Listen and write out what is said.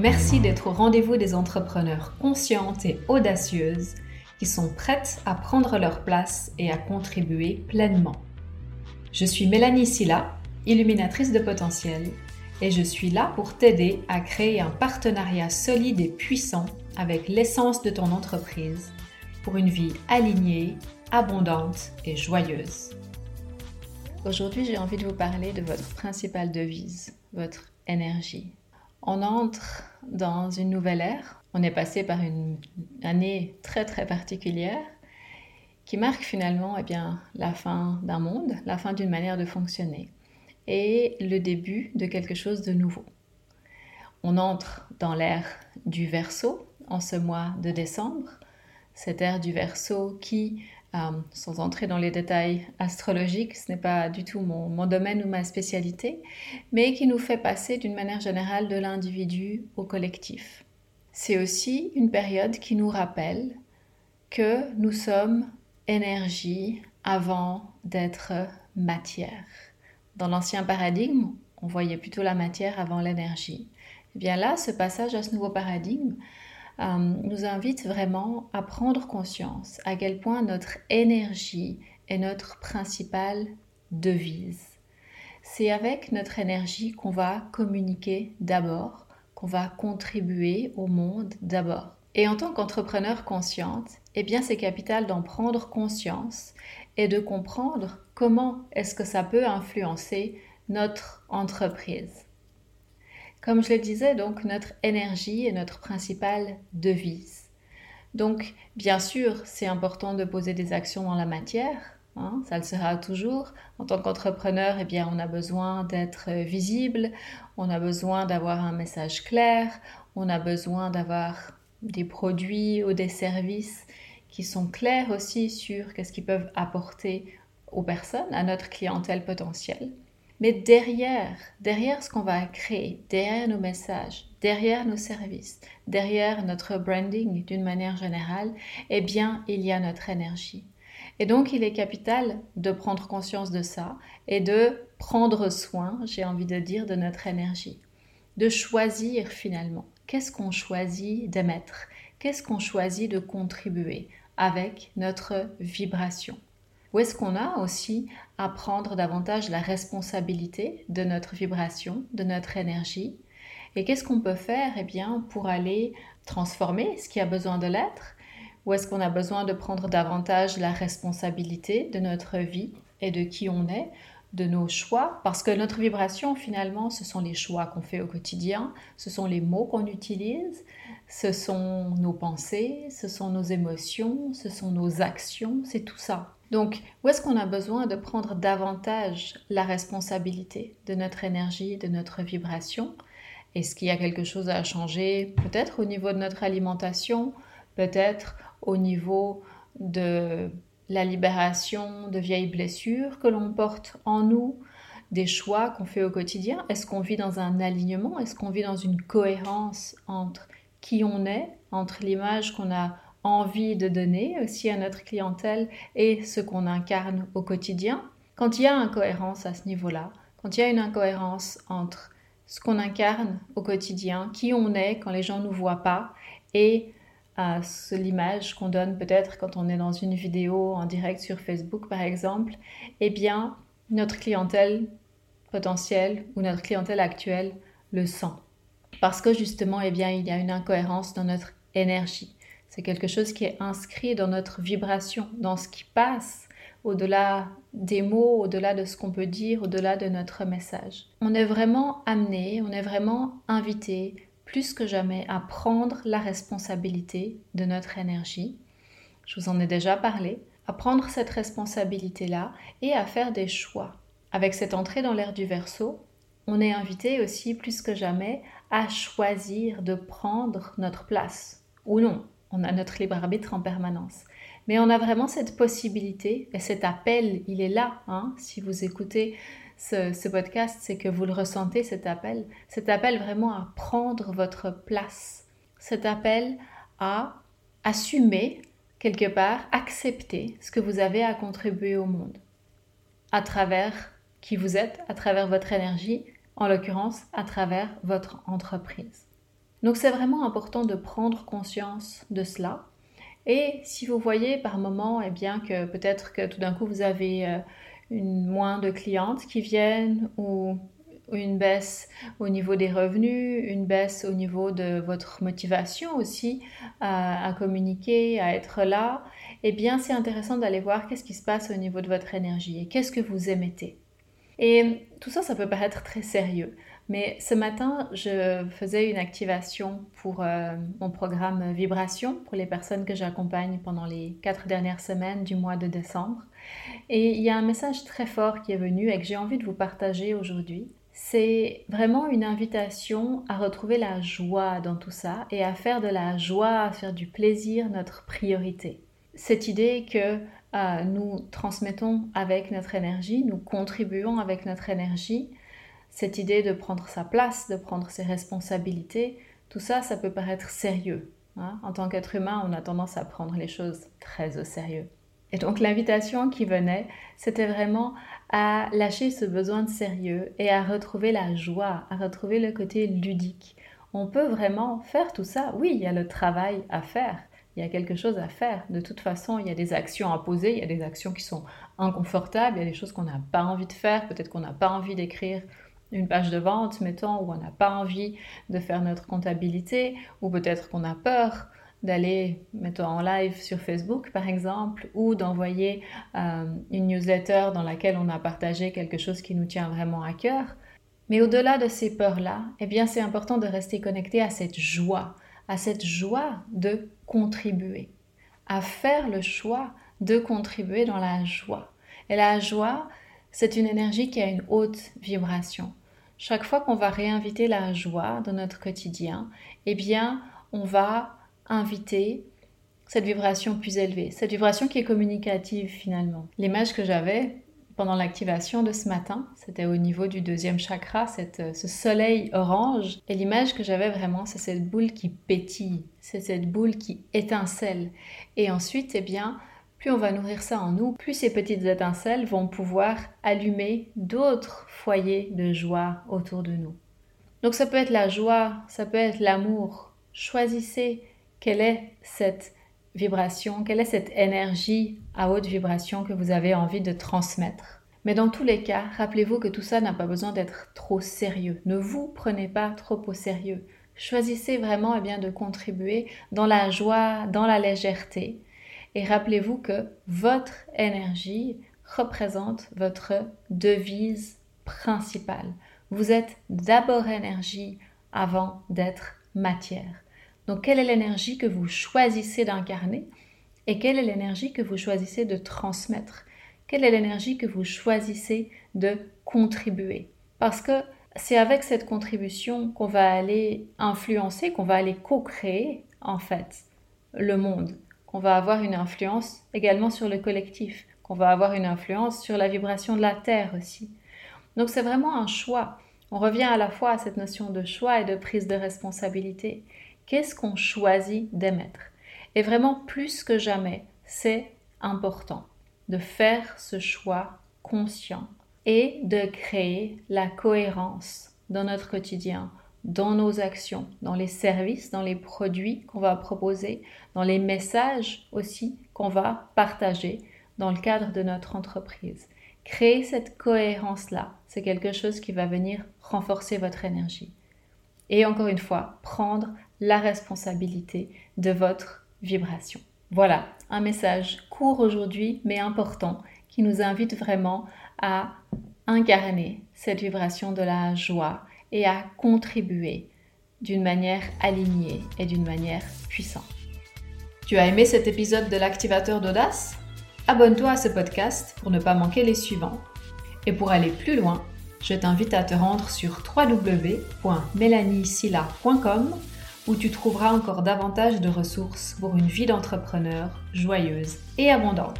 Merci d'être au rendez-vous des entrepreneurs conscientes et audacieuses qui sont prêtes à prendre leur place et à contribuer pleinement. Je suis Mélanie Silla, illuminatrice de potentiel, et je suis là pour t'aider à créer un partenariat solide et puissant avec l'essence de ton entreprise pour une vie alignée, abondante et joyeuse. Aujourd'hui, j'ai envie de vous parler de votre principale devise, votre énergie. On entre dans une nouvelle ère. On est passé par une année très très particulière qui marque finalement eh bien, la fin d'un monde, la fin d'une manière de fonctionner et le début de quelque chose de nouveau. On entre dans l'ère du Verseau en ce mois de décembre, cette ère du Verseau qui euh, sans entrer dans les détails astrologiques, ce n'est pas du tout mon, domaine ou ma spécialité, mais qui nous fait passer d'une manière générale de l'individu au collectif. C'est aussi une période qui nous rappelle que nous sommes énergie avant d'être matière. Dans l'ancien paradigme, on voyait plutôt la matière avant l'énergie. Et eh bien là, ce passage à ce nouveau paradigme euh, nous invite vraiment à prendre conscience à quel point notre énergie est notre principale devise. C'est avec notre énergie qu'on va communiquer d'abord, qu'on va contribuer au monde d'abord. Et en tant qu'entrepreneur consciente, eh bien c'est capital d'en prendre conscience et de comprendre comment est-ce que ça peut influencer notre entreprise. Comme je le disais, donc notre énergie est notre principale devise. Donc, bien sûr, c'est important de poser des actions dans la matière. Hein, ça le sera toujours. En tant qu'entrepreneur, eh bien, on a besoin d'être visible, on a besoin d'avoir un message clair, on a besoin d'avoir des produits ou des services qui sont clairs aussi sur qu'est-ce qu'ils peuvent apporter aux personnes, à notre clientèle potentielle. Mais derrière, derrière ce qu'on va créer, derrière nos messages, derrière nos services, derrière notre branding d'une manière générale, eh bien, il y a notre énergie. Et donc, il est capital de prendre conscience de ça et de prendre soin, j'ai envie de dire, de notre énergie. De choisir finalement. Qu'est-ce qu'on choisit d'émettre? Qu'est-ce qu'on choisit de contribuer avec notre vibration? Où est-ce qu'on a aussi à prendre davantage la responsabilité de notre vibration, de notre énergie? Et qu'est-ce qu'on peut faire eh bien, pour aller transformer ce qui a besoin de l'être? Ou est-ce qu'on a besoin de prendre davantage la responsabilité de notre vie et de qui on est de nos choix, parce que notre vibration, finalement, ce sont les choix qu'on fait au quotidien, ce sont les mots qu'on utilise, ce sont nos pensées, ce sont nos émotions, ce sont nos actions, c'est tout ça. Donc, où est-ce qu'on a besoin de prendre davantage la responsabilité de notre énergie, de notre vibration? Est-ce qu'il y a quelque chose à changer Peut-être au niveau de notre alimentation, peut-être au niveau de la libération de vieilles blessures que l'on porte en nous, des choix qu'on fait au quotidien? Est-ce qu'on vit dans un alignement? Est-ce qu'on vit dans une cohérence entre qui on est, entre l'image qu'on a envie de donner aussi à notre clientèle et ce qu'on incarne au quotidien. Quand il y a incohérence à ce niveau-là, quand il y a une incohérence entre ce qu'on incarne au quotidien, qui on est quand les gens ne nous voient pas, et euh, l'image qu'on donne peut-être quand on est dans une vidéo en direct sur Facebook par exemple, eh bien notre clientèle potentielle ou notre clientèle actuelle le sent. Parce que justement, eh bien, il y a une incohérence dans notre énergie. C'est quelque chose qui est inscrit dans notre vibration, dans ce qui passe au-delà des mots, au-delà de ce qu'on peut dire, au-delà de notre message. On est vraiment amené, on est vraiment invité plus que jamais à prendre la responsabilité de notre énergie. Je vous en ai déjà parlé, à prendre cette responsabilité-là et à faire des choix. Avec cette entrée dans l'ère du verso, on est invité aussi plus que jamais à choisir de prendre notre place ou non on a notre libre arbitre en permanence. Mais on a vraiment cette possibilité, et cet appel, il est là. Hein. si vous écoutez ce, podcast, c'est que vous le ressentez, cet appel. Cet appel vraiment à prendre votre place. Cet appel à assumer, quelque part, accepter ce que vous avez à contribuer au monde. À travers qui vous êtes, à travers votre énergie, en l'occurrence à travers votre entreprise. Donc c'est vraiment important de prendre conscience de cela. Et si vous voyez par moment eh bien, que peut-être que tout d'un coup vous avez euh, une, moins de clientes qui viennent ou une baisse au niveau des revenus, une baisse au niveau de votre motivation aussi à, communiquer, à être là, eh bien c'est intéressant d'aller voir qu'est-ce qui se passe au niveau de votre énergie et qu'est-ce que vous émettez. Et tout ça, ça peut paraître très sérieux. Mais ce matin, je faisais une activation pour euh, mon programme Vibration pour les personnes que j'accompagne pendant les quatre dernières semaines du mois de décembre. Et il y a un message très fort qui est venu et que j'ai envie de vous partager aujourd'hui c'est vraiment une invitation à retrouver la joie dans tout ça et à faire de la joie, à faire du plaisir notre priorité. Cette idée que nous transmettons avec notre énergie, nous contribuons avec notre énergie, cette idée de prendre sa place, de prendre ses responsabilités, tout ça, ça peut paraître sérieux. Hein. En tant qu'être humain, on a tendance à prendre les choses très au sérieux. Et donc l'invitation qui venait, c'était vraiment à lâcher ce besoin de sérieux et à retrouver la joie, à retrouver le côté ludique. On peut vraiment faire tout ça. Oui, il y a le travail à faire, il y a quelque chose à faire. De toute façon, il y a des actions à poser, il y a des actions qui sont inconfortables, il y a des choses qu'on n'a pas envie de faire, peut-être qu'on n'a pas envie d'écrire une page de vente, mettons, ou on n'a pas envie de faire notre comptabilité, ou peut-être qu'on a peur d'aller, mettons, en live sur Facebook, par exemple, ou d'envoyer euh, une newsletter dans laquelle on a partagé quelque chose qui nous tient vraiment à cœur. Mais au-delà de ces peurs-là, eh bien, c'est important de rester connecté à cette joie, à cette joie de contribuer, à faire le choix de contribuer dans la joie. Et la joie, c'est une énergie qui a une haute vibration. Chaque fois qu'on va réinviter la joie dans notre quotidien, eh bien, on va inviter cette vibration plus élevée, cette vibration qui est communicative finalement. L'image que j'avais pendant l'activation de ce matin, c'était au niveau du deuxième chakra, cette, ce soleil orange. Et l'image que j'avais vraiment, c'est cette boule qui pétille, c'est cette boule qui étincelle. Et ensuite, eh bien, plus on va nourrir ça en nous, plus ces petites étincelles vont pouvoir allumer d'autres foyers de joie autour de nous. Donc ça peut être la joie, ça peut être l'amour. Choisissez quelle est cette vibration, quelle est cette énergie à haute vibration que vous avez envie de transmettre? Mais dans tous les cas, rappelez-vous que tout ça n'a pas besoin d'être trop sérieux. Ne vous prenez pas trop au sérieux. Choisissez vraiment eh bien, de contribuer dans la joie, dans la légèreté. Et rappelez-vous que votre énergie représente votre devise principale. Vous êtes d'abord énergie avant d'être matière. Donc, quelle est l'énergie que vous choisissez d'incarner et quelle est l'énergie que vous choisissez de transmettre? Quelle est l'énergie que vous choisissez de contribuer? Parce que c'est avec cette contribution qu'on va aller influencer, qu'on va aller co-créer en fait le monde, qu'on va avoir une influence également sur le collectif, qu'on va avoir une influence sur la vibration de la Terre aussi. Donc c'est vraiment un choix. On revient à la fois à cette notion de choix et de prise de responsabilité. Qu'est-ce qu'on choisit d'émettre? Et vraiment, plus que jamais, c'est important de faire ce choix conscient et de créer la cohérence dans notre quotidien, dans nos actions, dans les services, dans les produits qu'on va proposer, dans les messages aussi qu'on va partager dans le cadre de notre entreprise. Créer cette cohérence-là, c'est quelque chose qui va venir renforcer votre énergie. Et encore une fois, prendre la responsabilité de votre vibration. Voilà, un message court aujourd'hui mais important qui nous invite vraiment à incarner cette vibration de la joie et à contribuer d'une manière alignée et d'une manière puissante. Tu as aimé cet épisode de l'activateur d'audace? Abonne-toi à ce podcast pour ne pas manquer les suivants. Et pour aller plus loin, je t'invite à te rendre sur www.melaniesilla.com où tu trouveras encore davantage de ressources pour une vie d'entrepreneur joyeuse et abondante.